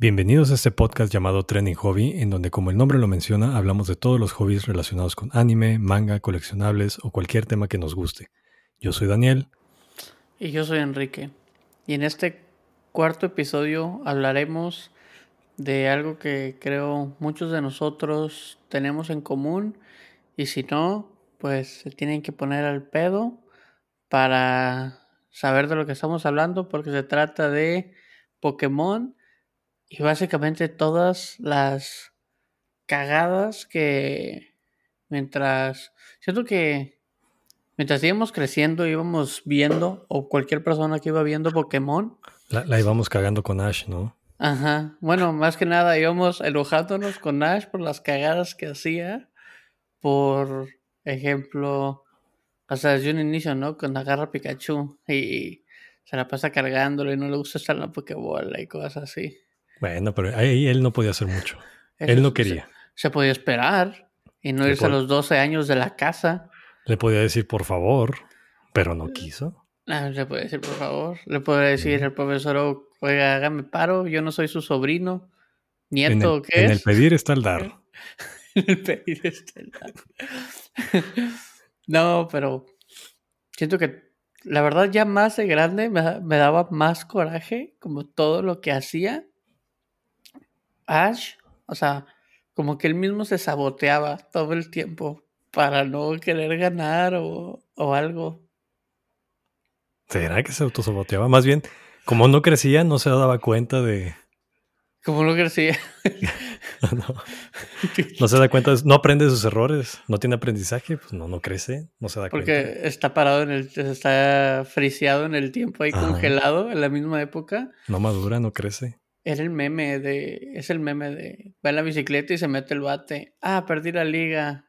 Bienvenidos a este podcast llamado Trending Hobby, en donde como el nombre lo menciona, hablamos de todos los hobbies relacionados con anime, manga, coleccionables o cualquier tema que nos guste. Yo soy Daniel. Y yo soy Enrique. Y en este cuarto episodio hablaremos de algo que creo muchos de nosotros tenemos en común y si no, pues se tienen que poner al pedo para saber de lo que estamos hablando porque se trata de Pokémon y básicamente todas las cagadas que mientras siento que mientras íbamos creciendo íbamos viendo o cualquier persona que iba viendo Pokémon la, íbamos cagando con Ash, ¿no? Ajá. Bueno, más que nada íbamos enojándonos con Ash por las cagadas que hacía. Por ejemplo, hasta desde un inicio, ¿no? Cuando agarra Pikachu y se la pasa cargándolo y no le gusta estar en la Pokébola y cosas así. Bueno, pero ahí él no podía hacer mucho. él no quería. Se, podía esperar y no irse a los 12 años de la casa. Le podía decir por favor, pero no quiso. Ah, le puede decir por favor. Le puede decir el profesor, oiga, hágame paro, yo no soy su sobrino. Nieto, el, ¿qué en el pedir está el dar. en el pedir está el dar. no, pero siento que la verdad ya más de grande me, me daba más coraje como todo lo que hacía Ash, o sea, como que él mismo se saboteaba todo el tiempo para no querer ganar o, algo. ¿Será que se autosaboteaba? Más bien, como no crecía, no se daba cuenta de. Como no crecía. no. se da cuenta, no aprende sus errores, no tiene aprendizaje, pues no, no crece, no se da cuenta. Porque está parado en el, está friseado en el tiempo ahí congelado en la misma época. No madura, no crece. Era el meme de. Es el meme de. Va en la bicicleta y se mete el bate. Ah, perdí la liga.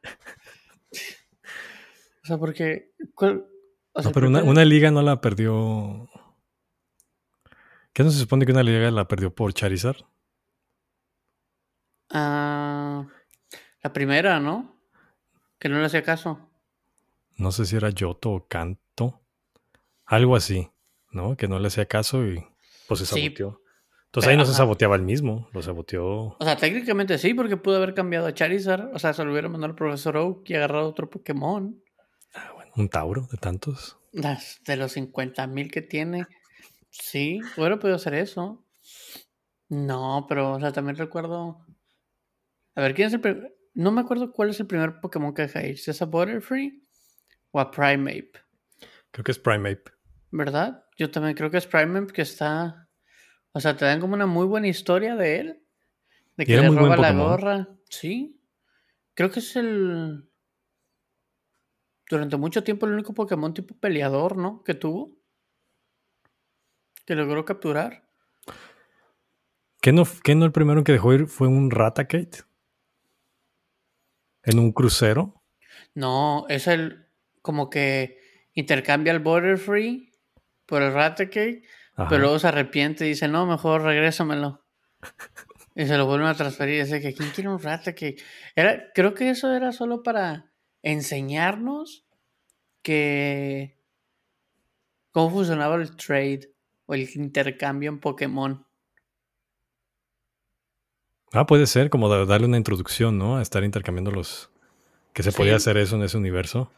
o sea, porque. no, pero una, liga no la perdió. ¿Qué no se supone que una liga la perdió por Charizard? Ah. La primera, ¿no? Que no le hacía caso. No sé si era Yoto o Canto. Algo así, ¿no? Que no le hacía caso y pues se saboteó. Entonces ahí no se saboteaba el mismo, lo saboteó. O sea, técnicamente sí, porque pudo haber cambiado a Charizard. O sea, se lo hubiera mandado al profesor Oak y agarrado otro Pokémon. Ah, bueno, un Tauro de tantos. De los 50 mil que tiene. Sí, hubiera podido hacer eso. No, pero, o sea, también recuerdo. A ver, ¿quién es el primer.? No me acuerdo cuál es el primer Pokémon que deja ir. Si es a Butterfree o a Primeape. Creo que es Primeape. ¿Verdad? Yo también creo que es Primeape que está o sea, te dan como una muy buena historia de él. De que le roba la gorra. Sí. Creo que es el. Durante mucho tiempo el único Pokémon tipo peleador, ¿no? Que tuvo. Que logró capturar. ¿Qué no, qué no el primero que dejó ir fue un Raticate? ¿En un crucero? No, es el. Como que intercambia el Border Free por el Pero luego se arrepiente y dice, no, mejor regrésamelo. y se lo vuelven a transferir. Dice que, ¿quién quiere un rata? Que era, creo que eso era solo para enseñarnos que cómo funcionaba el trade o el intercambio en Pokémon. Ah, puede ser, como darle una introducción, ¿no? A estar intercambiando los... Que se podía hacer eso en ese universo.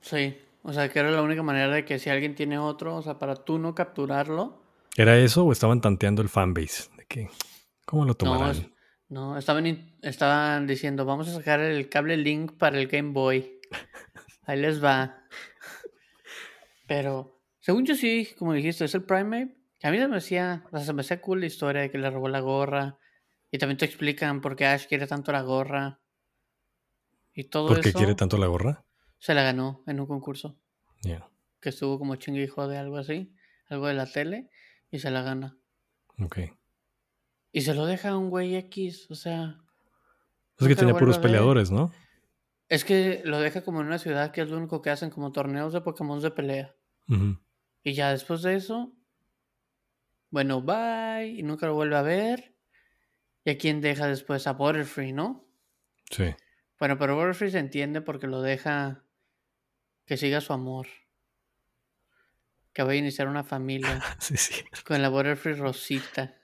Sí. O sea, que era la única manera de que si alguien tiene otro, o sea, para tú no capturarlo. ¿Era eso o estaban tanteando el fanbase? ¿De qué? ¿Cómo lo tomarán? No, no estaban, estaban diciendo, vamos a sacar el cable Link para el Game Boy. Ahí les va. Pero, según yo sí, como dijiste, es el Primate. A mí se me hacía, o sea, se me hacía cool la historia de que le robó la gorra. Y también te explican por qué Ash quiere tanto la gorra. Y todo ¿Por qué quiere tanto la gorra? Se la ganó en un concurso. Que estuvo como hijo de algo así, algo de la tele, y se la gana. Ok. Y se lo deja a un güey X, o sea. Es que tenía puros peleadores, ¿no? Es que lo deja como en una ciudad que es lo único que hacen como torneos de Pokémon de pelea. Y ya después de eso, bueno, bye, y nunca lo vuelve a ver. ¿Y a quién deja después? A Butterfree, ¿no? Sí. Bueno, pero Butterfree se entiende porque lo deja que siga su amor. Que vaya a iniciar una familia. sí, sí. Con la Butterfree Rosita.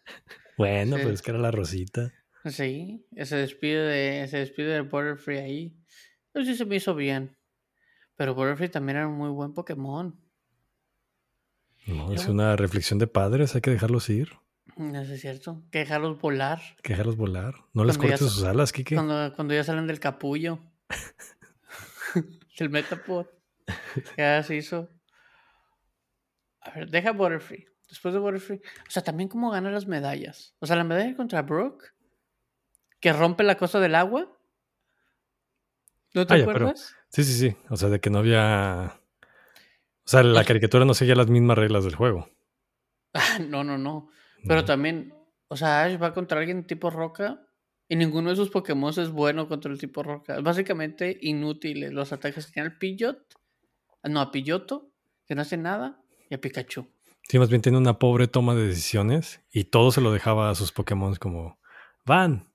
Bueno, pues es que era la Rosita. Sí, se despide de, se despide de Butterfree ahí. Eso sí se me hizo bien. Pero Butterfree también era un muy buen Pokémon. No, es una reflexión de padres, hay que dejarlos ir. No es cierto. Que dejarlos volar. Que dejarlos volar. No les cortes sus alas, Kike. Cuando, cuando ya salen del capullo. del Metapod. Ya se hizo. A ver, deja Butterfree. Después de Butterfree. O sea, también cómo gana las medallas. O sea, la medalla contra Brooke. Que rompe la cosa del agua. ¿No te ah, acuerdas? sí, sí, sí. O sea, de que no había. O sea, la caricatura no seguía las mismas reglas del juego. Ah, no, no, no. Pero también, o sea, Ash va contra alguien tipo roca y ninguno de sus Pokémon es bueno contra el tipo roca. Básicamente inútiles los ataques que tiene al Pidgeot, no, a Pilloto, que no hace nada, y a Pikachu. Sí, más bien tiene una pobre toma de decisiones y todo se lo dejaba a sus Pokémon como, van,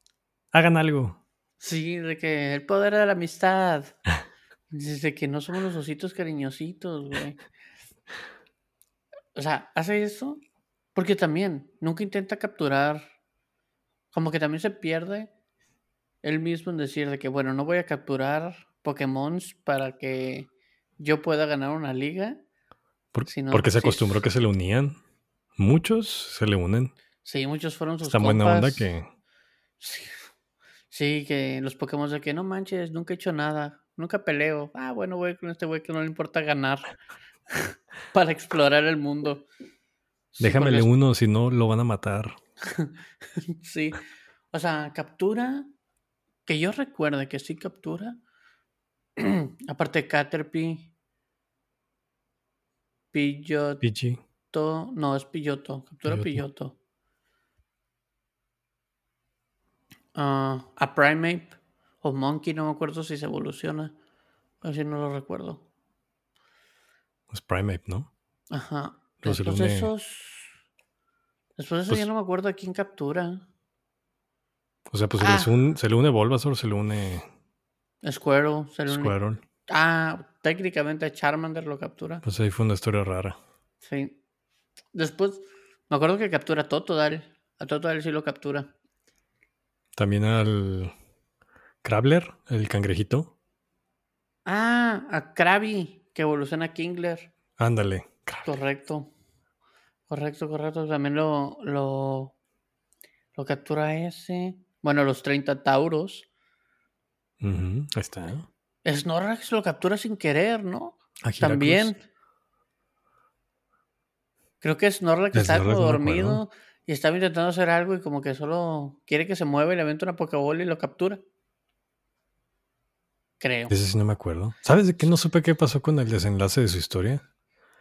hagan algo. Sí, de que el poder de la amistad. Desde que no somos los ositos cariñositos, güey. O sea, hace eso porque también nunca intenta capturar. Como que también se pierde él mismo en decir de que, bueno, no voy a capturar Pokémon para que yo pueda ganar una liga. porque se acostumbró que se le unían. Muchos se le unen. Sí, muchos fueron sus Está buena onda que. Sí, que los Pokémon de que no manches, nunca he hecho nada, nunca peleo. Ah, bueno, voy con este güey que no le importa ganar para explorar el mundo. Déjamele uno, si no lo van a matar. sí. O sea, captura. Que yo recuerde que sí captura. Aparte de Caterpie. Pilloto. No, es Pilloto. Captura Pilloto. Ah, a Primate o Monkey, no me acuerdo si se evoluciona. Así no lo recuerdo. Es Primate, ¿no? Ajá. Después de esos. Después de eso ya pues no me acuerdo a quién captura. O sea, pues se, le ah. une Bulbasaur, se le une. Squirtle, se le une. Ah, técnicamente Charmander lo captura. Pues ahí fue una historia rara. Sí. Después, me acuerdo que captura a Totodile. A Totodile sí lo captura. También al Krabler, el cangrejito. Ah, a Krabby, que evoluciona a Kingler. Ándale. Correcto. Correcto, correcto. También lo, lo, lo captura ese. Bueno, los 30 Tauros. ahí está. Snorlax lo captura sin querer, ¿no? También. Creo que Snorlax está algo dormido y estaba intentando hacer algo y como que solo quiere que se mueva y le aventa una Pokébola y lo captura. Creo. Ese sí no me acuerdo. ¿Sabes de qué no supe qué pasó con el desenlace de su historia?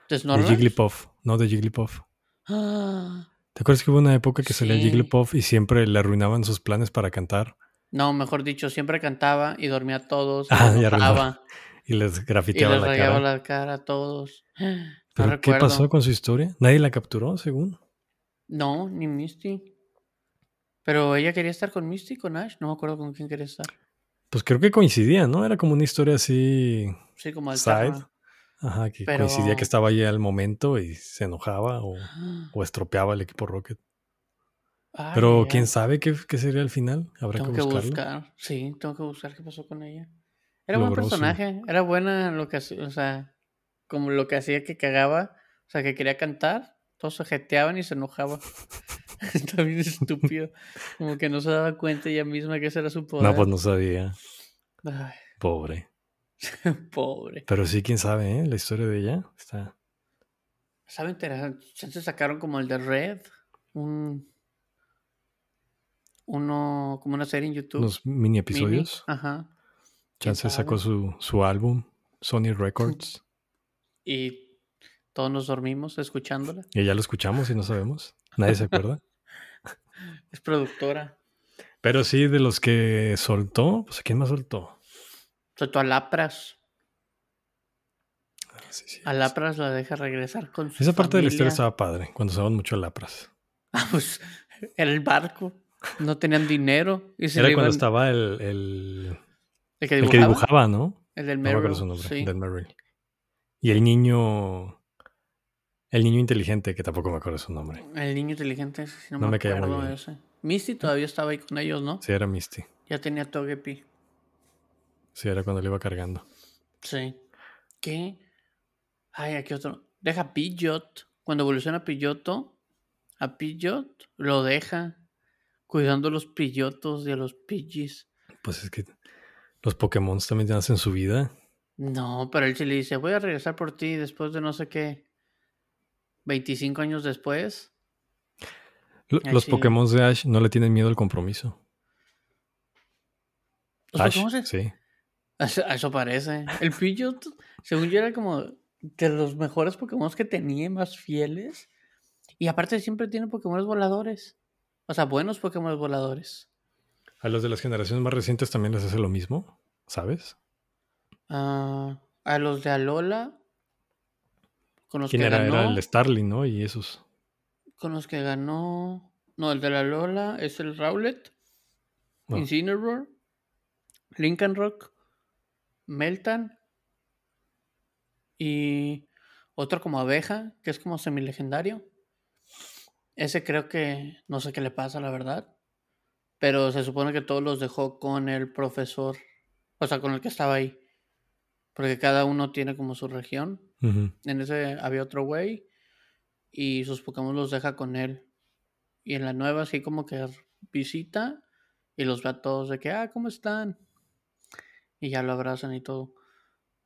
¿De Snorlax? De Jigglypuff. No, de Jigglypuff. Ah. ¿Te acuerdas que hubo una época que salía Jigglypuff y siempre le arruinaban sus planes para cantar? No, mejor dicho, siempre cantaba y dormía a todos. Ah, y, y les grafiteaba y les la cara. la cara a todos. ¿Pero qué pasó con su historia? ¿Nadie la capturó, según? No, ni Misty. Pero ella quería estar con Misty, con Ash. No me acuerdo con quién quería estar. Pues creo que coincidía, ¿no? Era como una historia así. Sí, como al side. Ajá, que coincidía que estaba ahí al momento y se enojaba o, o estropeaba el equipo Rocket. Pero quién sabe qué, qué, sería el final. Habrá tengo que, buscar. Sí, tengo que buscar qué pasó con ella. Era buen personaje. Era buena lo que hacía, o sea, como lo que hacía que cagaba. O sea, que quería cantar. Todos se jeteaban y se enojaba. Está bien estúpido. Como que no se daba cuenta ella misma que ese era su poder. No, pues no sabía. Pobre. Pobre. Pero sí, quién sabe, ¿eh? La historia de ella está. Sabe interesante. Se sacaron como el de Red. Un. Uno. Como una serie en YouTube. Unos mini episodios. Ajá. Chance sacó su, su álbum, Sony Records. Y todos nos dormimos escuchándola. Y ya lo escuchamos y no sabemos. Nadie se acuerda. es productora. Pero sí, de los que soltó, pues ¿a quién más soltó? Soltó a Lapras. Ah, a Lapras la deja regresar con su Esa parte de la historia estaba padre, cuando usaban mucho a Lapras. Ah, pues el barco. No tenían dinero. Y era cuando estaba el, el, el, que dibujaba, ¿no? El del Merrill. No sí. del Merrill. Y el niño. El niño inteligente, que tampoco me acuerdo su nombre. El niño inteligente, si no, me, acuerdo de ese. Misty todavía estaba ahí con ellos, ¿no? Sí, era Misty. Ya tenía Togepi. Sí, era cuando le iba cargando. Sí. ¿Qué? Ay, aquí otro. Deja Pidgeot. Cuando evoluciona Pidgeotto, a Pidgeot lo deja cuidando los Pidgeotos y a los Pidgeys. Pues es que los Pokémon también hacen su vida. No, pero él sí le dice, voy a regresar por ti después de no sé qué. 25 años después. los Pokémon de Ash no le tienen miedo al compromiso. Ash, Sí. Eso, parece. El Pidgeot, según yo, era como de los mejores Pokémon que tenía, más fieles. Y aparte siempre tiene Pokémon voladores. O sea, buenos Pokémon voladores. A los de las generaciones más recientes también les hace lo mismo, ¿sabes? Ah, a los de Alola. Con los ¿Quién que era? Ganó, era el Starling, ¿no? Y esos. Con los que ganó. No, el de la Lola es el Rowlet. Incineroar. Lincoln Rock. Meltan. Y otro como abeja, que es como semilegendario. Ese creo que no sé qué le pasa, la verdad. Pero se supone que todos los dejó con el profesor. O sea, con el que estaba ahí. Porque cada uno tiene como su región. En ese había otro güey. Y sus Pokémon los deja con él. Y en la nueva así como que visita. Y los ve a todos de que, ah, ¿cómo están? Y ya lo abrazan y todo.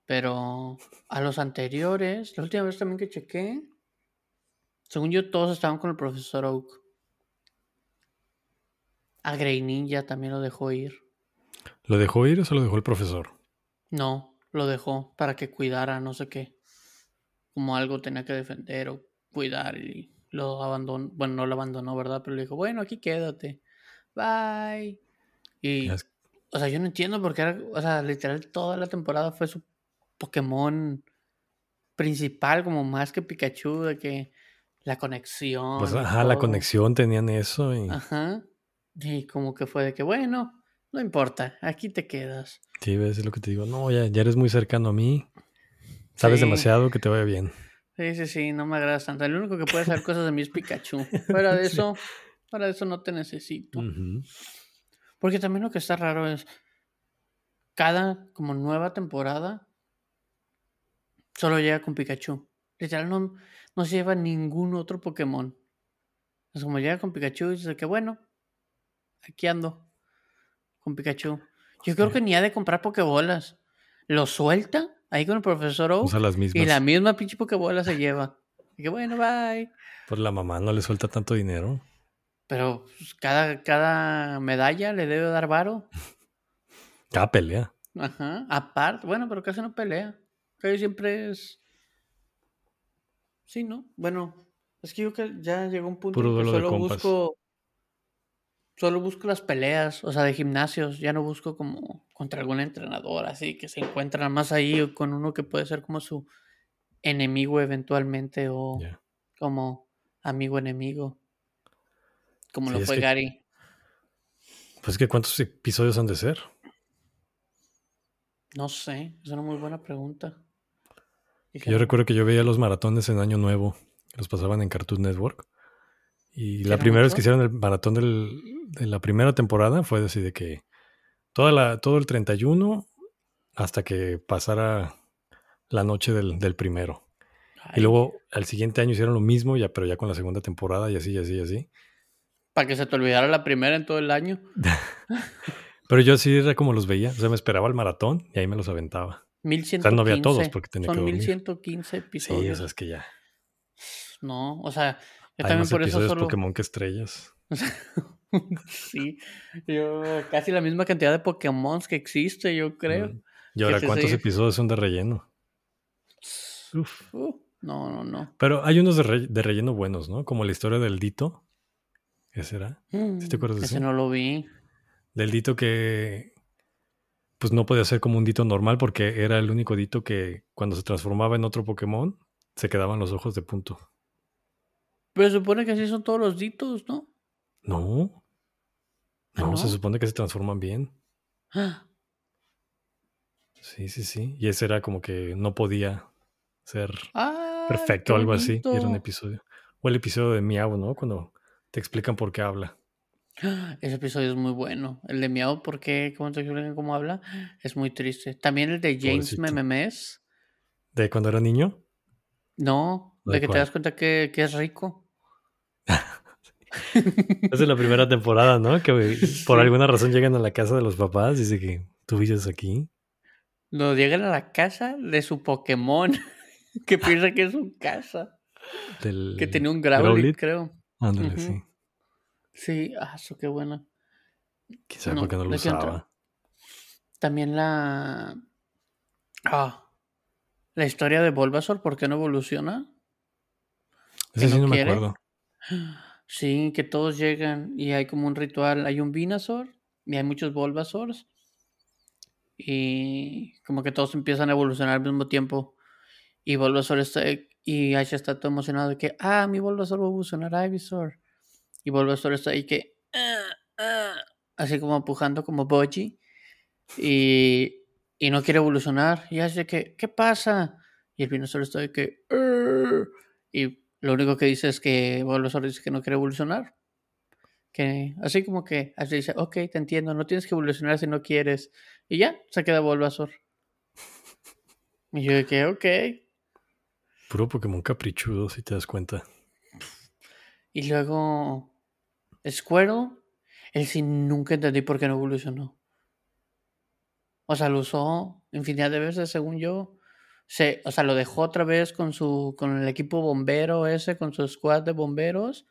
Pero a los anteriores, la última vez también que chequé, según yo todos estaban con el profesor Oak. A Grey Ninja también lo dejó ir. ¿Lo dejó ir o se lo dejó el profesor? No, lo dejó para que cuidara, no sé qué. Como algo tenía que defender o cuidar y lo abandonó. Bueno, no lo abandonó, ¿verdad? Pero le dijo, bueno, aquí quédate. Bye. Y, o sea, yo no entiendo porque era, o sea, literal toda la temporada fue su Pokémon principal, como más que Pikachu, de que la conexión. Pues ajá, la conexión tenían eso. Y... Ajá. Y como que fue de que, bueno, no importa, aquí te quedas. Sí, ves lo que te digo. No, ya, ya eres muy cercano a mí. Sabes demasiado que te vaya bien. Sí, sí, sí, no me agradas tanto. El único que puede hacer cosas de mí es Pikachu. Fuera de eso, para eso no te necesito. Porque también lo que está raro es, cada como nueva temporada, solo llega con Pikachu. Literal, no, no se lleva ningún otro Pokémon. Es como llega con Pikachu y dice que bueno, aquí ando con Pikachu. Yo creo que ni ha de comprar Pokébolas. Lo suelta ahí con el profesor Oak. Y la misma pinche Pokébola se lleva. Y que bueno, bye. Pues la mamá no le suelta tanto dinero. Pero pues, cada, cada medalla le debe dar varo. Cada pelea. Ajá. Aparte, bueno, pero casi no pelea. Casi siempre es Sí, ¿no? Bueno, es que yo que ya llegó un punto en que solo busco. Solo busco las peleas, o sea, de gimnasios. Ya no busco como contra algún entrenador, así que se encuentran más ahí con uno que puede ser como su enemigo eventualmente o como amigo enemigo. Como lo fue Gary. Pues que cuántos episodios han de ser. No sé, es una muy buena pregunta. Yo recuerdo que yo veía los maratones en Año Nuevo, los pasaban en Cartoon Network. Y la primera vez que hicieron el maratón de la primera temporada fue así de que toda la, todo el 31 hasta que pasara la noche del, primero. Y luego al siguiente año hicieron lo mismo, ya, pero ya con la segunda temporada y así, y así, y así. Para que se te olvidara la primera en todo el año. pero yo así era como los veía. O sea, me esperaba el maratón y ahí me los aventaba. 1115. O sea, no había todos porque tenía son que 1115 episodios. Sí, o sea, es que ya. No, o sea, yo Hay también por eso solo... Pokémon que estrellas. sí, yo casi la misma cantidad de Pokémon que existe, yo creo. ¿Y ahora cuántos episodios son de relleno? Uf. Uh, no, no, no. Pero hay unos de, relleno buenos, ¿no? Como la historia del Dito. ¿Ese era? ¿Sí te acuerdas de ese? Ese no lo vi. Del Dito que pues no podía ser como un dito normal porque era el único dito que cuando se transformaba en otro Pokémon se quedaban los ojos de punto. Pero se supone que así son todos los ditos, ¿no? No. ¿Ah, no, se supone que se transforman bien. Ah. Sí, sí, sí. Y ese era como que no podía ser. Ah, perfecto, algo así. Era un episodio. O el episodio de Miau, ¿no? Cuando te explican por qué habla. Ese episodio es muy bueno. El de Miau, ¿por qué? ¿Cómo te explican cómo habla? Es muy triste. También el de James Mememes. ¿De cuando era niño? No, de, que te das cuenta que, es rico. es de la primera temporada, ¿no? Que por alguna razón llegan a la casa de los papás y dice que tú vives aquí. No, llegan a la casa de su Pokémon, que piensa que es su casa. que tenía un Growlithe, creo. Ándale, sí. Sí, ah, eso qué bueno. Quizá porque no lo usaba. También la. Ah. La historia de Bulbasaur, ¿por qué no evoluciona? Ese sí no, me acuerdo. Sí, que todos llegan y hay como un ritual. Hay un Venusaur y hay muchos Bulbasaurs. Y como que todos empiezan a evolucionar al mismo tiempo. Y Bulbasaur está. Y Ash está todo emocionado de que, ah, mi Bulbasaur va a evolucionar a Ivysaur. Y Bulbasaur está ahí que. Ah, ah", así como empujando como Boji. Y, y no quiere evolucionar. Y hace que, ¿qué pasa? Y el Venusaur está ahí que. y lo único que dice es que Bulbasaur dice que no quiere evolucionar. Que así como que así dice, ok, te entiendo, no tienes que evolucionar si no quieres. Y ya, se queda Bulbasaur. Y yo dije, ok. Puro Pokémon caprichudo, si te das cuenta. Y luego, Squirtle, él sí nunca entendí por qué no evolucionó. O sea, lo usó infinidad de veces, según yo. Se, o sea, lo dejó otra vez con su con el equipo bombero ese, con su squad de bomberos.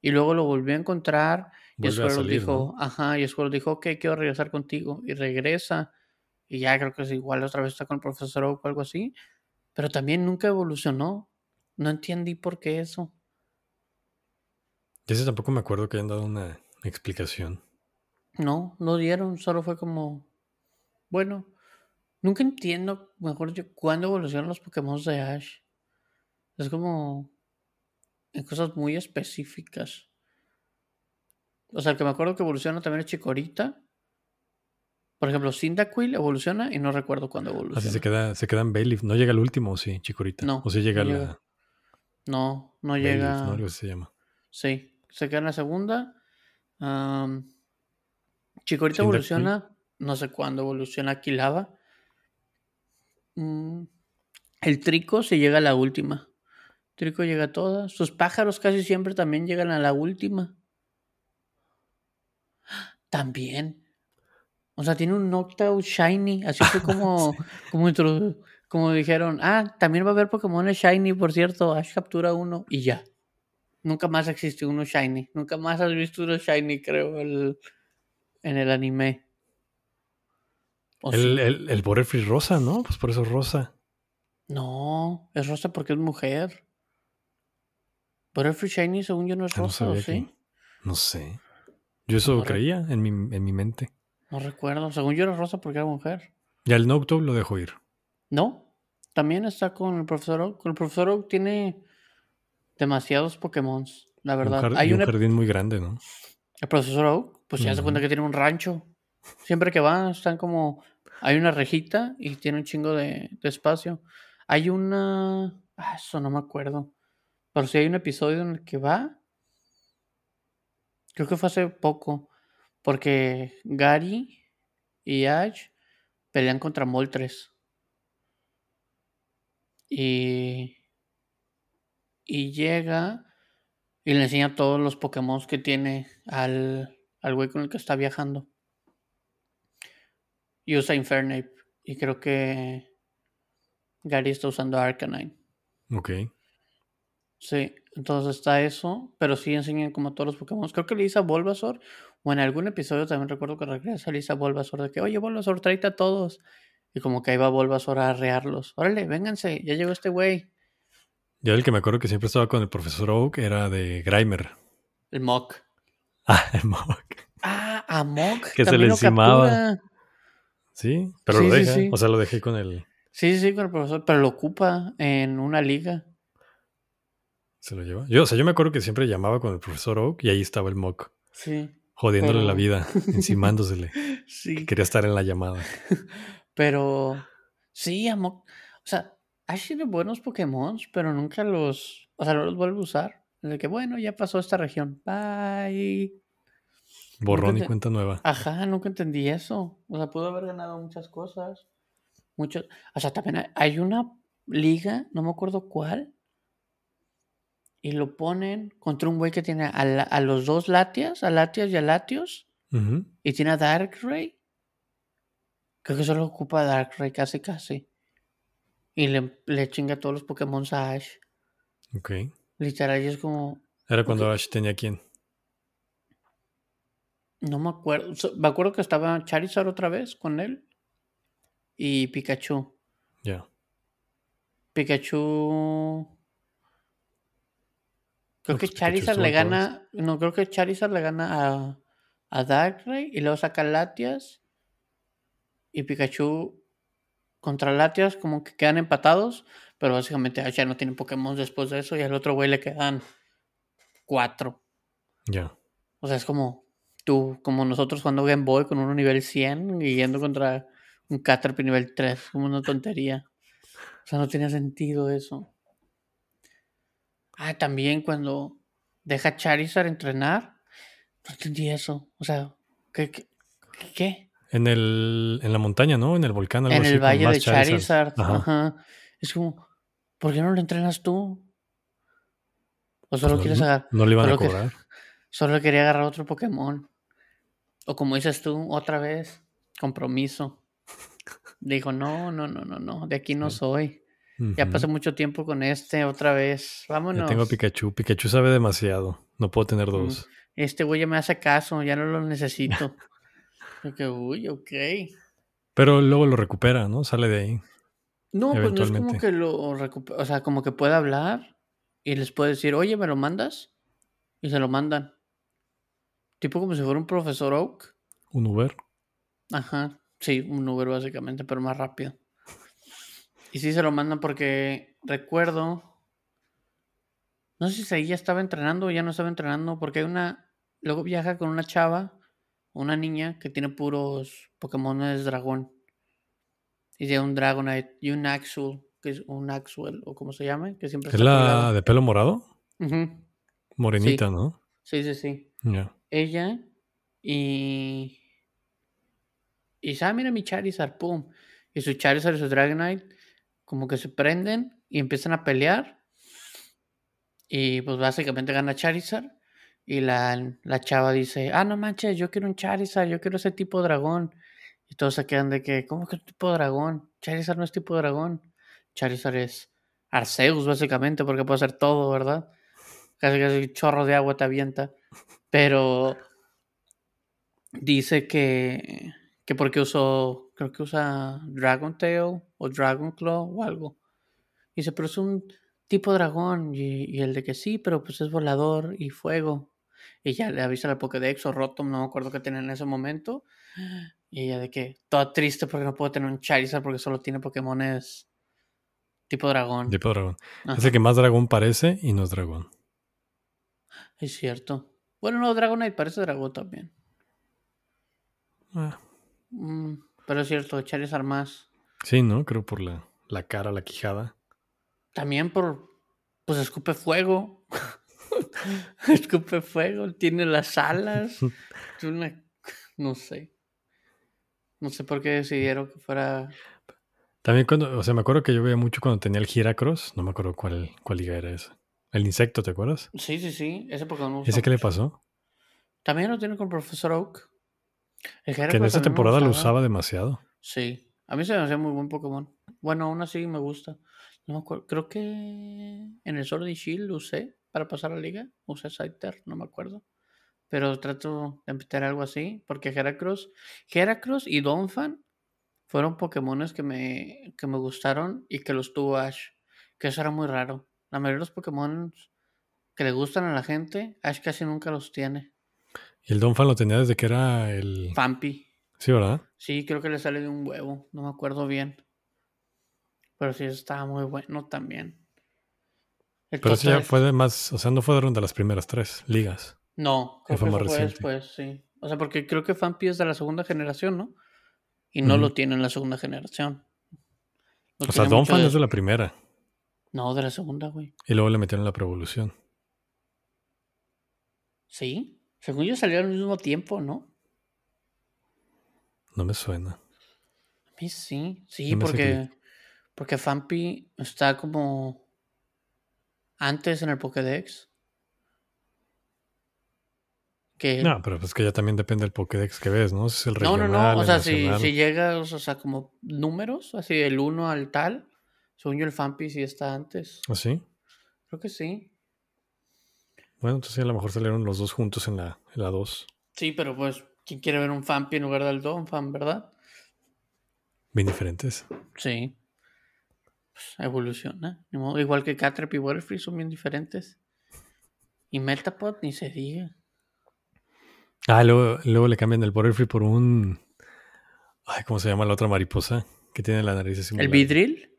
Y luego lo volvió a encontrar. y Squirtle dijo, ajá, y Squirtle dijo, ok, quiero regresar contigo. Y regresa. Y ya creo que es igual, otra vez está con el profesor o algo así. Pero también nunca evolucionó. No entendí por qué eso. Yo ese tampoco me acuerdo que hayan dado una explicación. No, no dieron, solo fue como, bueno, nunca entiendo, mejor yo, cuándo evolucionan los Pokémon de Ash. Es como en cosas muy específicas. O sea, el que me acuerdo que evoluciona también es Chikorita. Por ejemplo, Cyndaquil evoluciona y no recuerdo cuándo evoluciona. Así se queda, se queda en Bayleaf. ¿No llega al último sí, Chikorita? No. ¿O si llega no la...? No, no llega... ¿no? Algo se llama. Sí, se queda en la segunda. Chikorita evoluciona... No sé cuándo evoluciona Kilava. Mm, el Trico se llega a la última. Trico llega a todas. Sus pájaros casi siempre también llegan a la última. También. O sea, tiene un Noctowl Shiny. Así fue como, como, como dijeron. Ah, también va a haber Pokémon Shiny, por cierto. Ash captura uno y ya. Nunca más existe uno Shiny. Nunca más has visto uno Shiny, creo, en el anime. El, el, el Borefree rosa, ¿no? Pues por eso es rosa. No, es rosa porque es mujer. Borefree Shiny, según yo, no es ah, rosa, ¿sí? No sé. Yo eso creía en mi, en mi mente. No recuerdo. Según yo era rosa porque era mujer. Ya el Noctowl lo dejo ir. No. También está con el profesor Oak. El profesor Oak tiene demasiados Pokémon, la verdad. Hay un jardín muy grande, ¿no? El profesor Oak, pues ya se cuenta que tiene un rancho. Siempre que va, están como. Hay una rejita y tiene un chingo de, de espacio. Hay una. Ah, eso no me acuerdo. Pero sí hay un episodio en el que va. Creo que fue hace poco. Porque Gary y Ash pelean contra Moltres. Y, y llega y le enseña todos los Pokémon que tiene al, al güey con el que está viajando. Y usa Infernape. Y creo que Gary está usando Arcanine. Ok. Sí, entonces está eso, pero sí enseñan como todos los Pokémon. Creo que le dice a Bulbasaur, o en algún episodio también recuerdo que regresa, le dice a Bulbasaur de que, oye, Bulbasaur, tráete a todos. Y como que ahí va Bulbasaur a arrearlos. Órale, vénganse, ya llegó este güey. Yo el que me acuerdo que siempre estaba con el profesor Oak era de Grimer. El Mock. Ah, el Mock. Ah, a Mock. Que se le encimaba. Sí, pero lo deja. O sea, lo dejé con el. Sí, sí, con el profesor, pero lo ocupa en una liga. Se lo lleva. Yo, o sea, yo me acuerdo que siempre llamaba con el profesor Oak y ahí estaba el mock. Sí. Jodiéndole la vida, encimándosele. sí. quería estar en la llamada. Pero sí, a Mock. O sea, Ash tiene buenos Pokémon, pero nunca los. O sea, no los vuelve a usar. De que, bueno, ya pasó esta región. Bye. Borrón y cuenta nueva. Ajá, nunca entendí eso. O sea, pudo haber ganado muchas cosas. Muchos. O sea, también hay una liga, no me acuerdo cuál. Y lo ponen contra un güey que tiene a, los dos Latias, a Latias y a Latios. Y tiene a Darkrai. Creo que solo ocupa a Darkrai casi casi. Y le, le chinga todos los Pokémon a Ash. Ok. Literal, es como. ¿Era cuando Ash tenía quién? No me acuerdo. Me acuerdo que estaba Charizard otra vez con él. Y Pikachu. Ya. Pikachu. Creo que Charizard le gana. No, creo que Charizard le gana a, a Darkrai y luego saca Latias. Y Pikachu contra Latias como que quedan empatados. Pero básicamente ya no tiene Pokémon después de eso. Y al otro güey le quedan cuatro. Ya. O sea, es como tú, como nosotros cuando Game Boy con uno nivel 100 y yendo contra un Caterpie nivel 3. Como una tontería. O sea, no tenía sentido eso. Ah, también cuando deja Charizard entrenar. No entendí eso. O sea, ¿qué? qué, En, el, en la montaña, ¿no? En el volcán. Algo en el valle de Charizard. Ajá. Es como, ¿por qué no lo entrenas tú? ¿O solo pues quieres agarrar? No le iban a cobrar. solo quería agarrar otro Pokémon. O como dices tú, otra vez, compromiso. Dijo, no, no, no, no, no, de aquí no soy. Ya pasé mucho tiempo con este, otra vez. Vámonos. Ya tengo Pikachu. Pikachu sabe demasiado. No puedo tener dos. Este güey ya me hace caso, ya no lo necesito. que, uy, ok. Pero luego lo recupera, ¿no? Sale de ahí. No, pues no es como que lo recupera. O sea, como que puede hablar y les puede decir, oye, ¿me lo mandas? Y se lo mandan. Tipo como si fuera un profesor Oak. Un Uber. Ajá. Sí, un Uber básicamente, pero más rápido. Y sí se lo mandan porque recuerdo. No sé si ya estaba entrenando o ya no estaba entrenando, porque hay una. Luego viaja con una chava, una niña que tiene puros Pokémon dragón. Y tiene un Dragonite y un Axel, que es un Axwell, o como se llame, que siempre ¿Es la de pelo morado? Morenita, ¿no? Sí, sí, sí. Ella y y ah, mira mi Charizard, pum. Y su Charizard y su Dragonite como que se prenden y empiezan a pelear. Y pues básicamente gana Charizard. Y la, la chava dice, ah, no manches, yo quiero un Charizard, yo quiero ese tipo de dragón. Y todos se quedan de que, ¿cómo que un tipo de dragón? Charizard no es tipo dragón. Charizard es Arceus, básicamente, porque puede hacer todo, ¿verdad? Casi casi un chorro de agua te avienta. Pero dice que que porque usó, creo que usa Dragon Tail o Dragon Claw o algo. Y dice, pero es un tipo dragón. Y, el de que sí, pero pues es volador y fuego. Y ya le avisa al Pokédex o Rotom, no me acuerdo qué tenía en ese momento. Y ella de que, toda triste porque no puedo tener un Charizard porque solo tiene Pokémones tipo dragón. Tipo dragón. Es el que más dragón parece y no es dragón. Es cierto. Bueno, no, Dragonite parece dragón también. Ah. Mm, pero es cierto, Charizard más. Sí, ¿no? Creo por la, la cara, la quijada. También por. Pues escupe fuego. escupe fuego, tiene las alas. no sé. No sé por qué decidieron que fuera. También cuando, o sea, me acuerdo que yo veía mucho cuando tenía el Giracross, no me acuerdo cuál, cuál liga era esa. El insecto, ¿te acuerdas? Sí, sí, sí. Ese Pokémon. ¿Ese qué le pasó? También lo tiene con Profesor Oak que en esta temporada lo usaba demasiado. Sí, a mí se me hacía muy buen Pokémon. Bueno, aún así me gusta. No me acuerdo. Creo que en el Sword y Shield lo usé para pasar a la liga. Usé Scyther, no me acuerdo. Pero trato de meter algo así. Porque Heracross, Heracross y Donphan fueron Pokémones que me, que me gustaron y que los tuvo Ash. Que eso era muy raro. La mayoría de los Pokémon que le gustan a la gente, Ash casi nunca los tiene. Y el Donphan lo tenía desde que era el. Fampi. Sí, ¿verdad? Sí, creo que le sale de un huevo. No me acuerdo bien. Pero sí, estaba muy bueno también. Pero sí, ya fue de más. O sea, no fue de las primeras tres ligas. No, creo que fue después, sí. O sea, porque creo que Fampi es de la segunda generación, ¿no? Y no lo tiene en la segunda generación. o sea, Donphan es de la primera. No, de la segunda, güey. Y luego le metieron la Prevolución. Sí. Según yo salió al mismo tiempo, ¿no? No me suena. A mí sí. Sí, porque. Porque Fampi está como. Antes en el Pokédex. No, pero pues que ya también depende del Pokédex que ves, ¿no? Si es el regional, No, no, no. O sea, si, si llegas, o sea, como números, así el 1 al tal. Según yo, el Fampi sí está antes. ¿Ah, sí? Creo que sí. Bueno, entonces a lo mejor salieron los dos juntos en la 2. sí, pero pues, ¿quién quiere ver un Fampi en lugar del Don Fan, verdad? Bien diferentes. Sí. Pues evoluciona. Igual que Caterpie y Butterfree son bien diferentes. Y Metapod ni se diga. Ah, luego, luego le cambian el Butterfree por un. Ay, ¿cómo se llama la otra mariposa? Que tiene la nariz así. ¿El Vidril?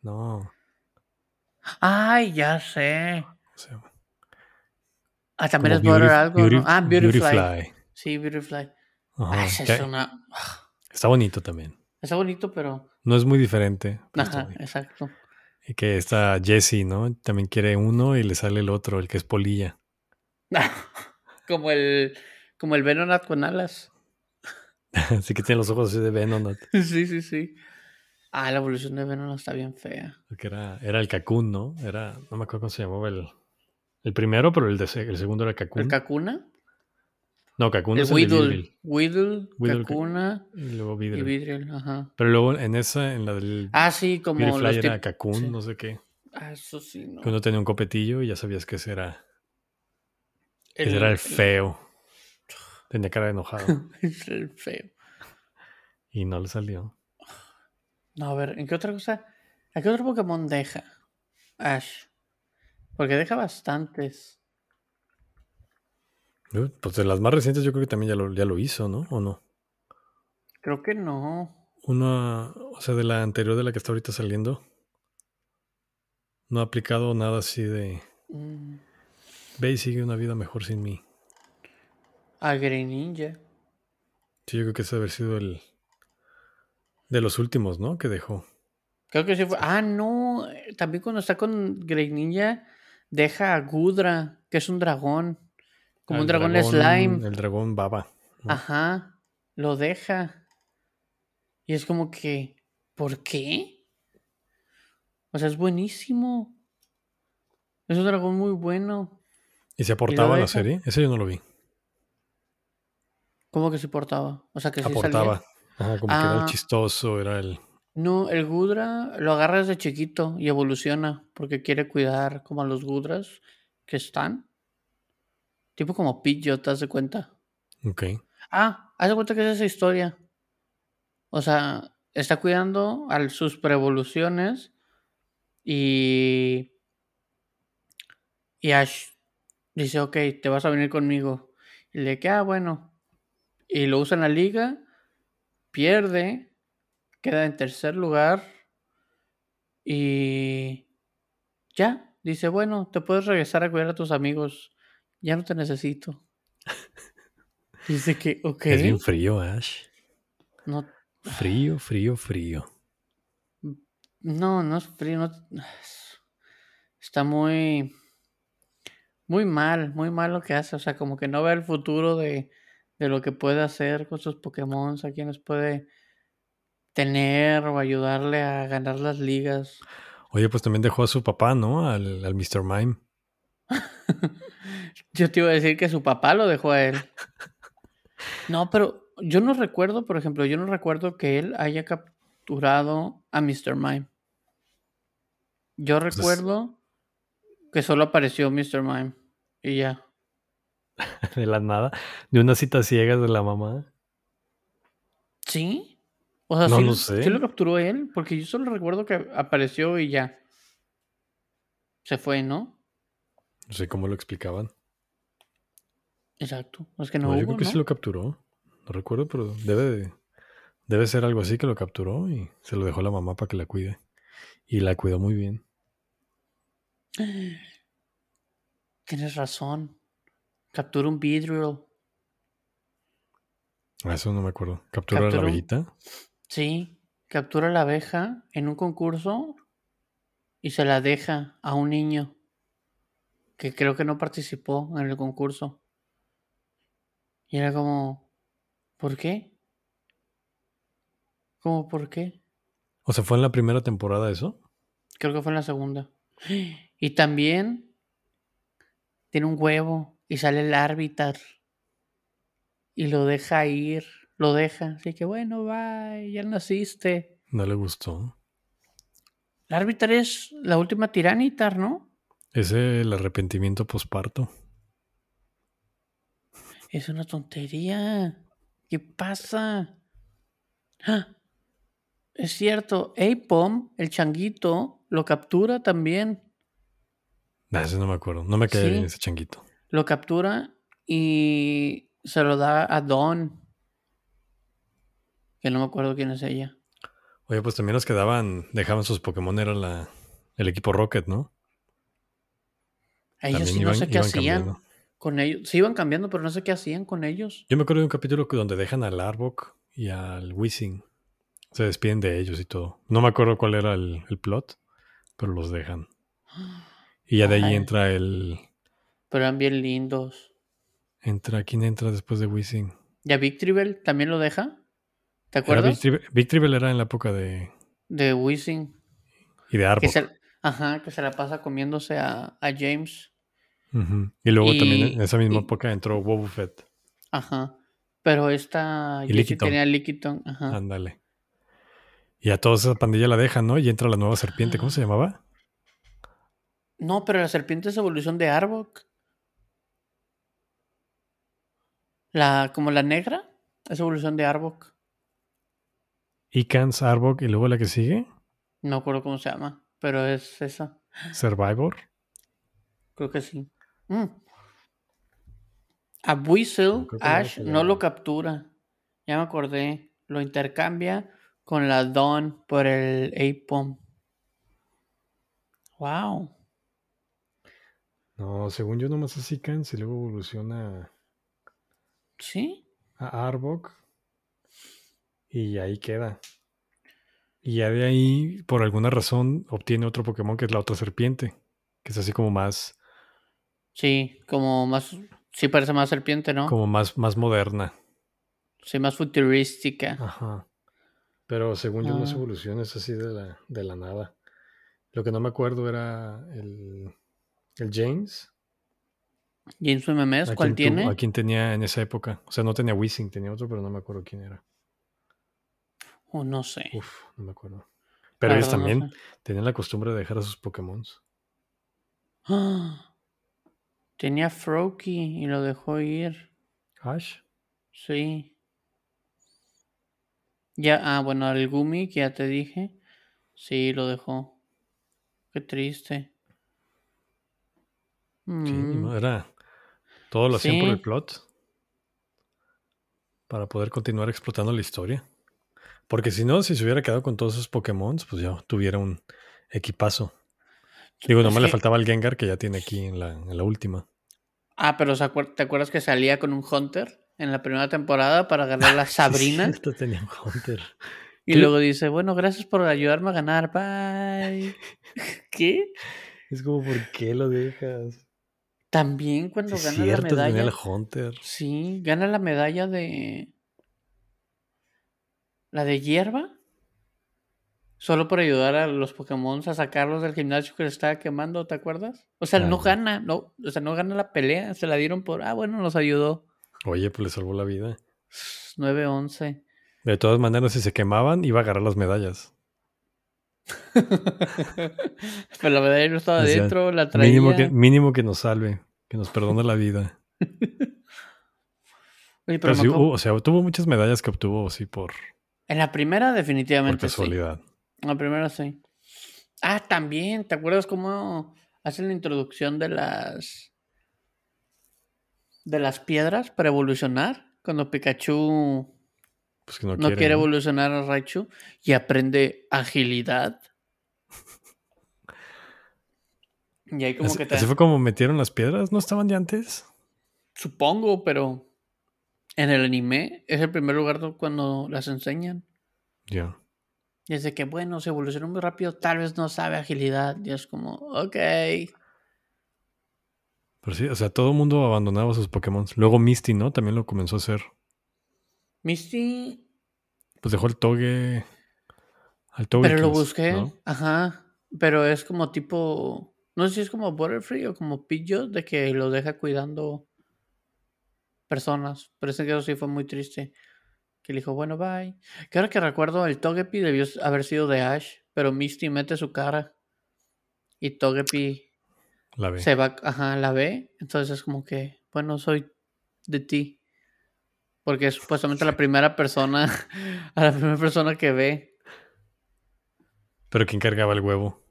No. Ay, ya sé. Ah, también es Butter algo. Ah, Beautyfly. Sí, Beautyfly. Ah, es una... Está bonito también. Está bonito, pero. No es muy diferente. Ajá, exacto. Y que está Jesse, ¿no? También quiere uno y le sale el otro, el que es polilla. como el como el Venonat con alas. Así que tiene los ojos así de Venonat. sí, sí, sí. Ah, la evolución de Venonat está bien fea. Porque era, era el Kakun, ¿no? Era, no me acuerdo cómo se llamaba el, el primero, pero el, de, el segundo era el Kakun. ¿El Kakuna? No, Kakuna es el Whittle, Kakuna y luego Vidril. Y Vidril, ajá. Pero luego en esa, en la del Ah, sí, como los era Kakun, no sé qué. Ah, eso sí, no. Que uno tenía un copetillo y ya sabías que ese era... ese era el feo. Tenía cara de enojado. el feo. Y no le salió. No, a ver, ¿en qué otra cosa? ¿A qué otro Pokémon deja? Ash. Porque deja bastantes. Pues de las más recientes yo creo que también ya lo, ya lo hizo, ¿no? ¿O no? Creo que no. Una, o sea, de la anterior de la que está ahorita saliendo. No ha aplicado nada así de... Mm. Ve y sigue una vida mejor sin mí. A Greninja. Sí, yo creo que ese debe haber sido el. De los últimos, ¿no? Que dejó. Creo que sí fue. Ah, no. También cuando está con Greninja, deja a Gudra, que es un dragón. Como un dragón, slime. El dragón baba. Ajá. Lo deja. Y es como que. ¿Por qué? O sea, es buenísimo. Es un dragón muy bueno. ¿Y se aportaba a la serie? Ese yo no lo vi. ¿Cómo que se portaba? O sea, que se Aportaba. Ajá, como que era el ah. chistoso, era el... No, el Gudra lo agarra desde chiquito y evoluciona porque quiere cuidar como a los Gudras que están. Tipo como Pidgeot, ¿te das de cuenta? Ok. Ah, haz de cuenta que es esa historia. O sea, está cuidando a sus preevoluciones y... Y Ash dice, ok, te vas a venir conmigo. Y le queda, ah, bueno, y lo usa en la liga, pierde, queda en tercer lugar y ya, dice, bueno, te puedes regresar a cuidar a tus amigos, ya no te necesito. dice que, ok. Es bien frío, Ash. No. Frío, frío, frío. No, no es frío, no... Está muy... Muy mal, muy mal lo que hace. O sea, como que no ve el futuro de, de lo que puede hacer con sus Pokémon, a quienes puede tener o ayudarle a ganar las ligas. Oye, pues también dejó a su papá, ¿no? Al, al Mr. Mime. yo te iba a decir que su papá lo dejó a él. No, pero yo no recuerdo, por ejemplo, yo no recuerdo que él haya capturado a Mr. Mime. Yo pues recuerdo que solo apareció Mr. Mime y ya. de la nada, de una cita ciega de la mamá. ¿Sí? O sea, no sí, lo, lo capturó él? Porque yo solo recuerdo que apareció y ya. Se fue, ¿no? No sé cómo lo explicaban. Exacto. Es que no, yo creo que sí lo capturó. No recuerdo, pero debe, debe ser algo así que lo capturó y se lo dejó la mamá para que la cuide. Y la cuidó muy bien. Tienes razón. Captura un Beedrill. Eso no me acuerdo. ¿Captura la abejita? Sí, captura la abeja en un concurso y se la deja a un niño que creo que no participó en el concurso. Y era como, ¿por qué? ¿Cómo por qué? O sea, ¿fue en la primera temporada eso? Creo que fue en la segunda. Y también tiene un huevo y sale el árbitro y lo deja ir, lo deja. Así que bueno, bye, ya naciste. No le gustó. El árbitro es la última tiranitar, ¿no? Es el arrepentimiento posparto. Es una tontería. ¿Qué pasa? ¡Ah! Es cierto, Apom, el changuito, lo captura también. No, ese no me acuerdo. No me quedé bien ese changuito. Lo captura y se lo da a Dawn. Que no me acuerdo quién es ella. Oye, pues también los quedaban, dejaban sus Pokémon, era la, el equipo Rocket, ¿no? Ellos sí no sé qué hacían con ellos. Sí iban cambiando, pero no sé qué hacían con ellos. Yo me acuerdo de un capítulo donde dejan al Arbok y al Wissing. Se despiden de ellos y todo. No me acuerdo cuál era el, plot, pero los dejan. Y ya de ahí entra el. Pero eran bien lindos. Entra, ¿quién entra después de Wizzing? ¿Ya Victreebel también lo deja? ¿Te acuerdas? Victreebel era en la época de. De Wizzing. Y de Arbok. ajá, que se la pasa comiéndose a, James. Y luego también en esa misma época entró Boba Fett. Ajá. Pero esta. Y tenía Lickitung. Ajá. Ándale. Y a toda esa pandilla la dejan, ¿no? Y entra la nueva serpiente. ¿Cómo se llamaba? No, pero la serpiente es evolución de Arbok. La, como la negra, es evolución de Arbok. Icans, Arbok y luego la que sigue. No recuerdo cómo se llama, pero es esa. Survivor. Creo que sí. Mm. A Buizel, Ash no lo captura. Ya me acordé. Lo intercambia con la Dawn por el Apom. Wow. No, según yo nomás así Cans y luego evoluciona. ¿Sí? A Arbok. Y ahí queda. Y ya de ahí, por alguna razón, obtiene otro Pokémon que es la otra serpiente. Que es así como más. Sí, como más. Sí, parece más serpiente, ¿no? Como más, más moderna. Sí, más futurística. Ajá. Pero según yo, no ah. evolución, es así de la, de la nada. Lo que no me acuerdo era el, el James. James MMS, ¿cuál tiene? a quién tenía en esa época. O sea, no tenía Wissing, tenía otro, pero no me acuerdo quién era. O oh, no sé. Uf, no me acuerdo. Pero ellos también tenían la costumbre de dejar a sus Pokémon. Tenía Froakie y lo dejó ir. ¿Ash? Sí. Ya, ah, bueno, el Gumi, que ya te dije. Sí, lo dejó. Qué triste. Sí, mm. era. Todo lo hacían por el plot. Para poder continuar explotando la historia. Porque si no, si se hubiera quedado con todos esos Pokémon, pues ya tuviera un equipazo. Digo, nomás le faltaba el Gengar que ya tiene aquí en la, en la última. Ah, pero ¿te acuerdas que salía con un Hunter? en la primera temporada para ganar la Sabrina. Esto tenía un Hunter. Y luego dice, bueno, gracias por ayudarme a ganar, bye. ¿Qué? Es como, ¿por qué lo dejas? También cuando gana la medalla. Tenía el Hunter. Sí, gana la medalla de. La de hierba. Solo por ayudar a los Pokémon a sacarlos del gimnasio que le estaba quemando, ¿te acuerdas? O sea, no gana, no, o sea, no gana la pelea, se la dieron por, ah, bueno, nos ayudó. Oye, pues le salvó la vida. 9-11. De todas maneras, si se quemaban, iba a agarrar las medallas. pero la medalla no estaba dentro, la traía. Mínimo que, mínimo que nos salve, que nos perdone la vida. pero, sí hubo, o sea, tuvo muchas medallas que obtuvo, sí, por. En la primera, definitivamente. Por casualidad. La primera, sí. Ah, también, ¿te acuerdas cómo hacen la introducción de las de las piedras para evolucionar. Cuando Pikachu pues no, quiere, evolucionar a Raichu y aprende agilidad. y ahí como que ¿Así fue como metieron las piedras? ¿No estaban de antes? Supongo, pero en el anime es el primer lugar cuando las enseñan. Ya. Es de que, bueno, se evolucionó muy rápido, tal vez no sabe agilidad. Y es como, ok. Pero sí, o sea, todo el mundo abandonaba sus Pokémon. Luego Misty, ¿no? También lo comenzó a hacer. Misty. Pues dejó el Toge. Al Toge. Pero lo busqué. Ajá. Pero es como tipo. No sé si es como Butterfree o como Pidgeot, de que lo deja cuidando personas. Pero ese que sí fue muy triste. Que le dijo, bueno, bye. Que ahora que recuerdo, el Togepi debió haber sido de Ash, pero Misty mete su cara. Y Togepi la ve. se va, ajá, la ve. Entonces es como que, bueno, soy de ti. Porque es supuestamente la primera persona, a la primera persona que ve. Pero ¿quién cargaba el huevo?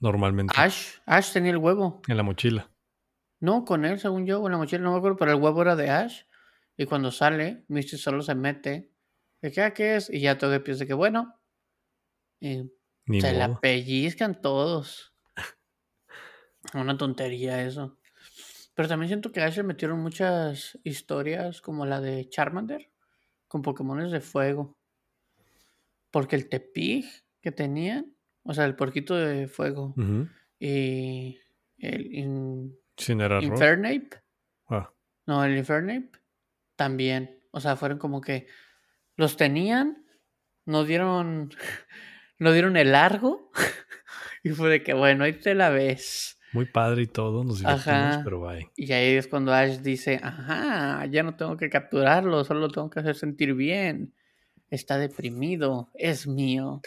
Normalmente. Ash, Ash tenía el huevo. En la mochila. No, con él, según yo, en la mochila, no me acuerdo, pero el huevo era de Ash. Y cuando sale, Misty solo se mete. ¿De qué, qué es? Y ya todo empieza que, bueno. Y se la pellizcan todos. Una tontería eso. Pero también siento que a Ash metieron muchas historias como la de Charmander con Pokémones de fuego. Porque el Tepig que tenían, o sea, el porquito de fuego y el Infernape. Ah. No, el Infernape también. O sea, fueron como que los tenían, nos dieron, nos dieron el largo y fue de que, bueno, ahí te la ves. Muy padre y todo, nos divertimos, pero bye. Y ahí es cuando Ash dice, ajá, ya no tengo que capturarlo, solo tengo que hacer sentir bien. Está deprimido, es mío.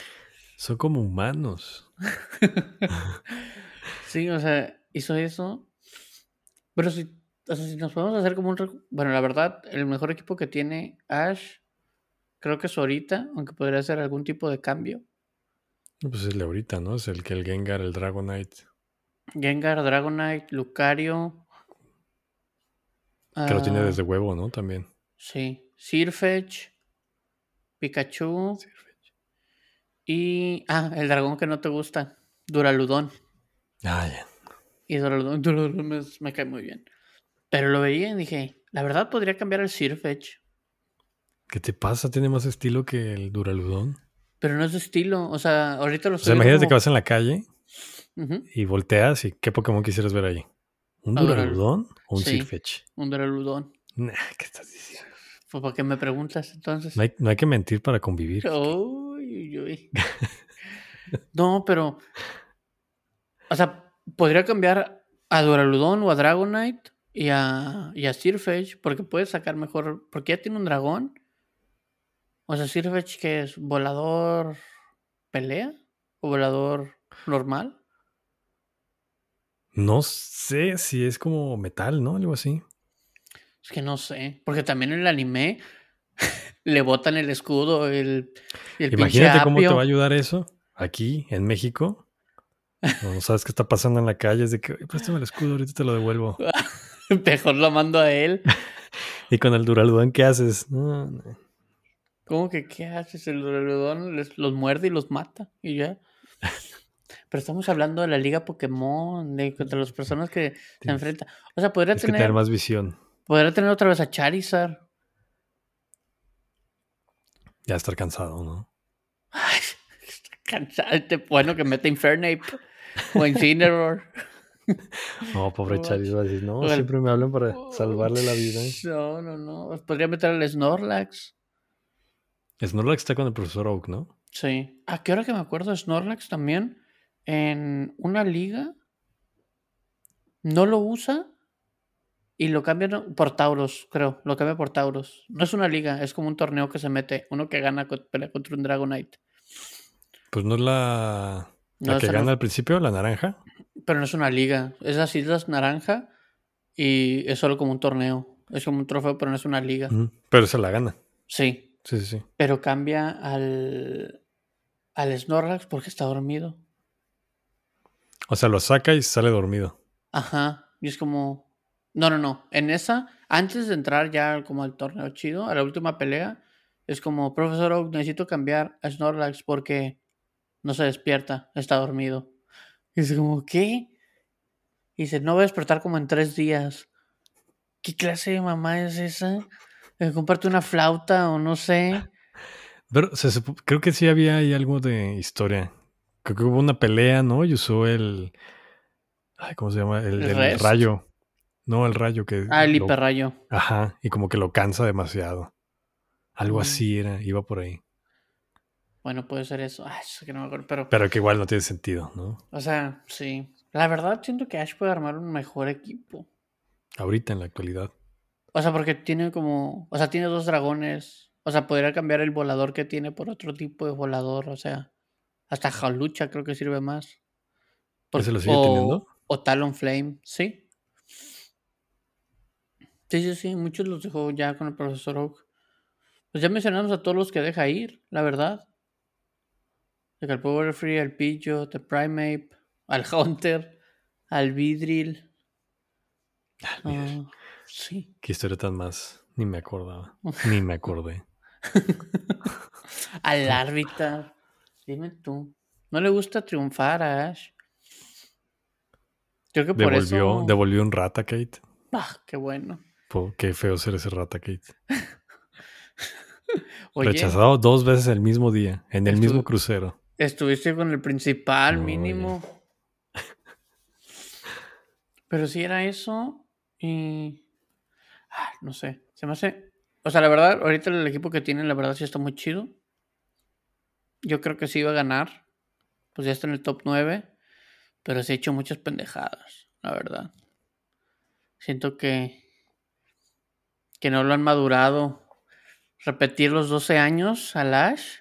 Son como humanos. sí, o sea, hizo eso. Pero si o sea, si nos podemos hacer como un... Bueno, la verdad, el mejor equipo que tiene Ash, creo que es ahorita, aunque podría ser algún tipo de cambio. Pues es el de ahorita, ¿no? Es el que el Gengar, el Dragonite. Gengar, Dragonite, Lucario. Que lo tiene ah, desde huevo, ¿no? También. Sí. Sirfetch, Pikachu. Sirfetch. Y. Ah, el dragón que no te gusta. Duraludón. Ah, ya. Y Duraludón, me, me cae muy bien. Pero lo veía y dije, la verdad podría cambiar el Sirfetch. ¿Qué te pasa? Tiene más estilo que el Duraludón. Pero no es de estilo. O sea, ahorita lo O sea, imagínate que vas en la calle y volteas y ¿qué Pokémon quisieras ver ahí? ¿Un Duraludón o un sí, Un Duraludón. Nah, ¿qué estás diciendo? Pues ¿para qué me preguntas entonces? No hay, no hay que mentir para convivir. Uy, uy. no, pero. O sea, podría cambiar a Duraludón o a Dragonite y a, y a Sirfetch, porque puede sacar mejor, porque ya tiene un dragón. O sea, Sirfetch que es volador pelea o volador normal. No sé si es como metal, ¿no? Algo así. Es que no sé, porque también en el anime le botan el escudo, el, el Imagínate cómo te va a ayudar eso aquí en México. No sabes qué está pasando en la calle, es de que, préstame el escudo, ahorita te lo devuelvo. Mejor lo mando a él. y con el Duraludón, ¿qué haces? ¿Cómo que qué haces? El Duraludón los muerde y los mata y ya. Pero estamos hablando de la liga Pokémon, de contra las personas que se enfrentan. O sea, podría tener, tener más visión. Podría tener otra vez a Charizard. Ya estar cansado, ¿no? Ay, cansado. Bueno, que mete Infernape o Incineroar. No, pobre Charizard. No, siempre me hablan para salvarle la vida. No, no, no. Podría meter al Snorlax. Snorlax está con el profesor Oak, ¿no? Sí. ¿A qué hora que me acuerdo? Snorlax también en una liga no lo usa y lo cambian por Tauros, creo. Lo cambia por Tauros. No es una liga, es como un torneo que se mete. Uno que gana pelea contra un Dragonite. Pues no es la, la que gana al principio, la naranja. Pero no es una liga. Es las Islas Naranja y es solo como un torneo. Es como un trofeo, pero no es una liga. Pero se la gana. Sí. Sí, sí, sí. Pero cambia al, al Snorlax porque está dormido. O sea, lo saca y sale dormido. Ajá. Y es como. No, no, no. En esa, antes de entrar ya como al torneo chido, a la última pelea, es como, profesor Oak, necesito cambiar a Snorlax porque no se despierta, está dormido. Y es como, ¿qué? Y dice, no voy a despertar como en tres días. ¿Qué clase de mamá es esa? Comparte una flauta o no sé. Pero creo que sí había ahí algo de historia. Creo que hubo una pelea, ¿no? Y usó el. Ay, ¿Cómo se llama? El, rayo. No, el rayo que. Ah, el hiperrayo. Ajá, y como que lo cansa demasiado. Algo mm. así era, iba por ahí. Bueno, puede ser eso. Ay, que no me acuerdo, pero. Pero que igual no tiene sentido, ¿no? O sea, sí. La verdad, siento que Ash puede armar un mejor equipo. Ahorita, en la actualidad. O sea, porque tiene como. O sea, tiene dos dragones. O sea, podría cambiar el volador que tiene por otro tipo de volador. O sea, hasta Jalucha creo que sirve más. ¿Ese lo sigue teniendo? O Talon Flame, sí. Sí, sí, sí. Muchos los dejó ya con el profesor Oak. Pues ya mencionamos a todos los que deja ir, la verdad. El Power Free, al Pillo, The Primate, al Hunter, al Vidril. Ah, sí. Qué historia tan más. Ni me acordaba. Ni me acordé. al árbitro. Dime tú. ¿No le gusta triunfar a Ash? Creo que por devolvió, eso... Devolvió un rata, Kate. Ah, qué bueno. qué feo ser ese rata, Kate. Rechazado dos veces el mismo día, en el mismo crucero. Estuviste con el principal, mínimo. Pero si era eso, y. no sé. Se me hace. O sea, la verdad, ahorita el equipo que tienen, la verdad, sí está muy chido. Yo creo que sí iba a ganar. Pues ya está en el top 9. Pero sí ha hecho muchas pendejadas, la verdad. Siento que. Que no lo han madurado repetir los 12 años a Lash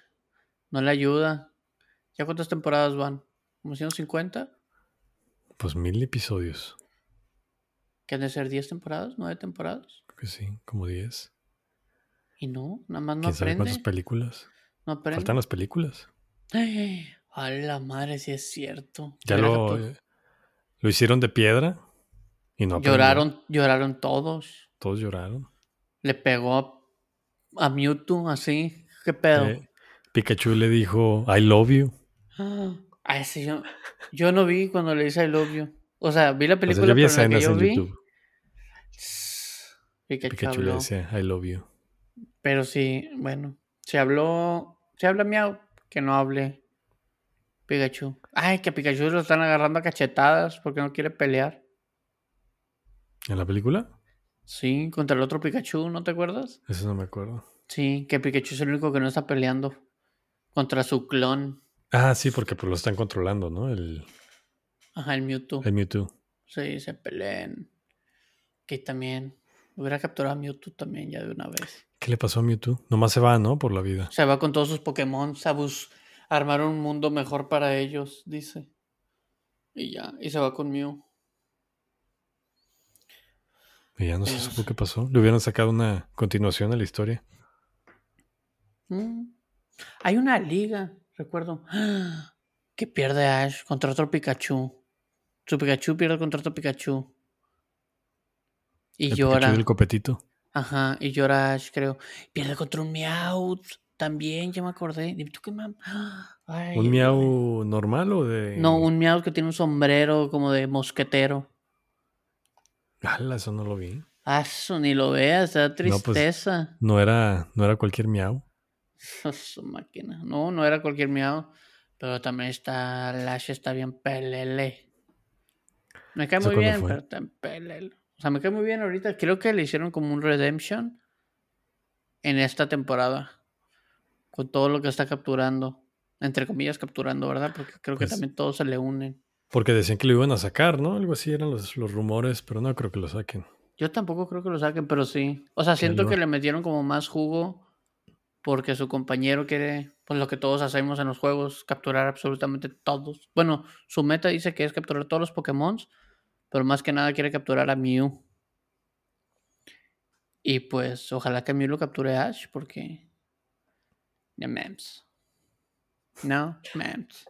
no le ayuda. ¿Ya cuántas temporadas van? ¿Como 150? Pues mil episodios. ¿Qué han de ser 10 temporadas? ¿9 temporadas? Creo que sí, como 10. Y no, nada más no ¿Quién aprende. Sabe cuántas películas? No aprende. Faltan las películas. a la madre, si es cierto. Ya lo, lo hicieron de piedra y no Lloraron, lloraron todos. Todos lloraron. Le pegó a Mewtwo así. ¿Qué pedo? Eh, Pikachu le dijo I love you. Ah, ese yo, yo no vi cuando le dice I love you. O sea, vi la película, pero que yo vi. YouTube. Pikachu, le decía I love you. Pero sí, bueno, se habló, se habla miau, que no hable Pikachu. Ay, que a Pikachu lo están agarrando a cachetadas porque no quiere pelear. ¿En la película? Sí, contra el otro Pikachu, ¿no te acuerdas? Eso no me acuerdo. Sí, que Pikachu es el único que no está peleando contra su clon. Ah, sí, porque pues lo están controlando, ¿no? El... Ajá, el Mewtwo. El Mewtwo. Sí, se peleen. Que también hubiera capturado a Mewtwo también ya de una vez. ¿Qué le pasó a Mewtwo? Nomás se va, ¿no? Por la vida. Se va con todos sus Pokémon a armar un mundo mejor para ellos, dice. Y ya, y se va con Mew. Y ya no se supo qué pasó. Le hubieran sacado una continuación a la historia. Mm. Hay una liga, recuerdo, que pierde Ash contra otro Pikachu. Su Pikachu pierde contra otro Pikachu. Y llora. Pikachu del copetito. Ajá, y llora Ash, creo. Pierde contra un Meowth. También, ya me acordé. ¿Un Meow normal o de.? No, un Meow que tiene un sombrero como de mosquetero. ¡Hala! Eso no lo vi. Ah, eso ni lo veas, da pues, tristeza. No, era, no era cualquier miau. Su máquina. No, no era cualquier miau. Pero también está. Lash está bien pelele. Me cae muy bien, pero está en pelele. O sea, me cae muy bien ahorita. Creo que le hicieron como un redemption en esta temporada. Con todo lo que está capturando. Entre comillas, capturando, ¿verdad? Porque creo que pues también todos se le unen. Porque decían que lo iban a sacar, ¿no? Algo así eran los, los rumores, pero no creo que lo saquen. Yo tampoco creo que lo saquen, pero sí. O sea, siento que le metieron como más jugo porque su compañero quiere, pues lo que todos hacemos en los juegos, capturar absolutamente todos. Bueno, su meta dice que es capturar todos los Pokémon, pero más que nada quiere capturar a Mew. Y pues ojalá que Mew lo capture Ash porque... Ya memes. No, memes.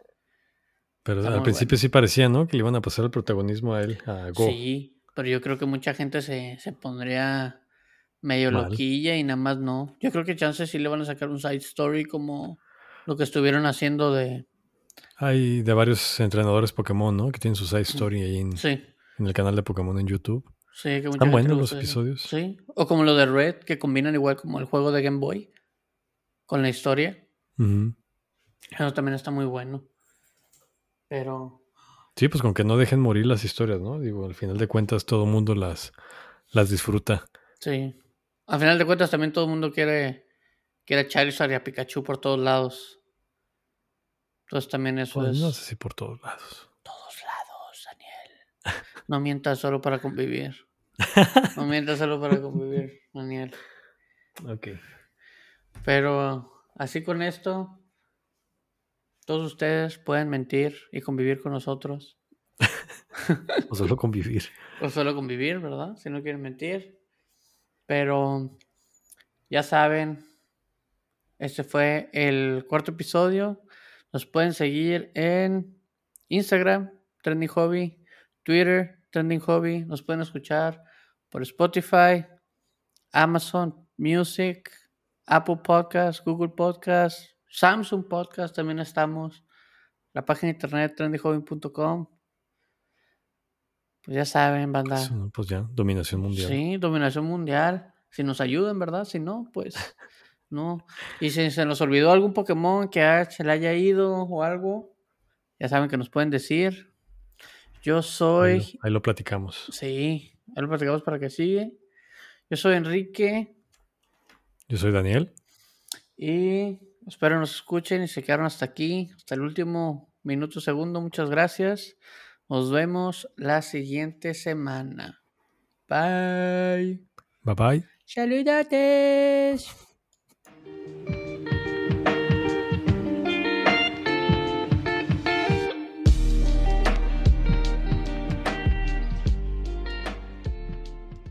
Pero al principio sí parecía, ¿no? Que le iban a pasar el protagonismo a él, a Go. Sí, pero yo creo que mucha gente se, pondría medio loquilla y nada más no. Yo creo que chances sí le van a sacar un side story como lo que estuvieron haciendo de... Hay de varios entrenadores Pokémon, ¿no? Que tienen su side story ahí en, en el canal de Pokémon en YouTube. Sí, que Están buenos los episodios. Sí, o como lo de Red, que combinan igual como el juego de Game Boy con la historia. Eso también está muy bueno. Pero. Sí, pues con que no dejen morir las historias, ¿no? Digo, al final de cuentas todo el mundo las, las disfruta. Sí. Al final de cuentas también todo el mundo quiere, quiere Charizard y a Pikachu por todos lados. Entonces también eso pues es. No sé si por todos lados. Todos lados, Daniel. No mientas solo para convivir. No mientas solo para convivir, Daniel. Ok. Pero así con esto, todos ustedes pueden mentir y convivir con nosotros. o solo convivir. O solo convivir, ¿verdad? Si no quieren mentir. Pero ya saben, este fue el cuarto episodio. Nos pueden seguir en Instagram, Trending Hobby, Twitter, Trending Hobby. Nos pueden escuchar por Spotify, Amazon Music, Apple Podcast, Google Podcast, Samsung Podcast también estamos. La página de internet trendyhobby.com. Pues ya saben, banda. Pues ya, dominación mundial. Sí, dominación mundial. Si nos ayudan, ¿verdad? Si no, pues no. Y si se nos olvidó algún Pokémon que se le haya ido o algo, ya saben que nos pueden decir. Yo soy. Ahí lo, platicamos. Sí, ahí lo platicamos para que sigue. Yo soy Enrique. Yo soy Daniel. Y espero nos escuchen y se quedaron hasta aquí, hasta el último minuto segundo. Muchas gracias. Nos vemos la siguiente semana. Bye. Bye bye. Saludates.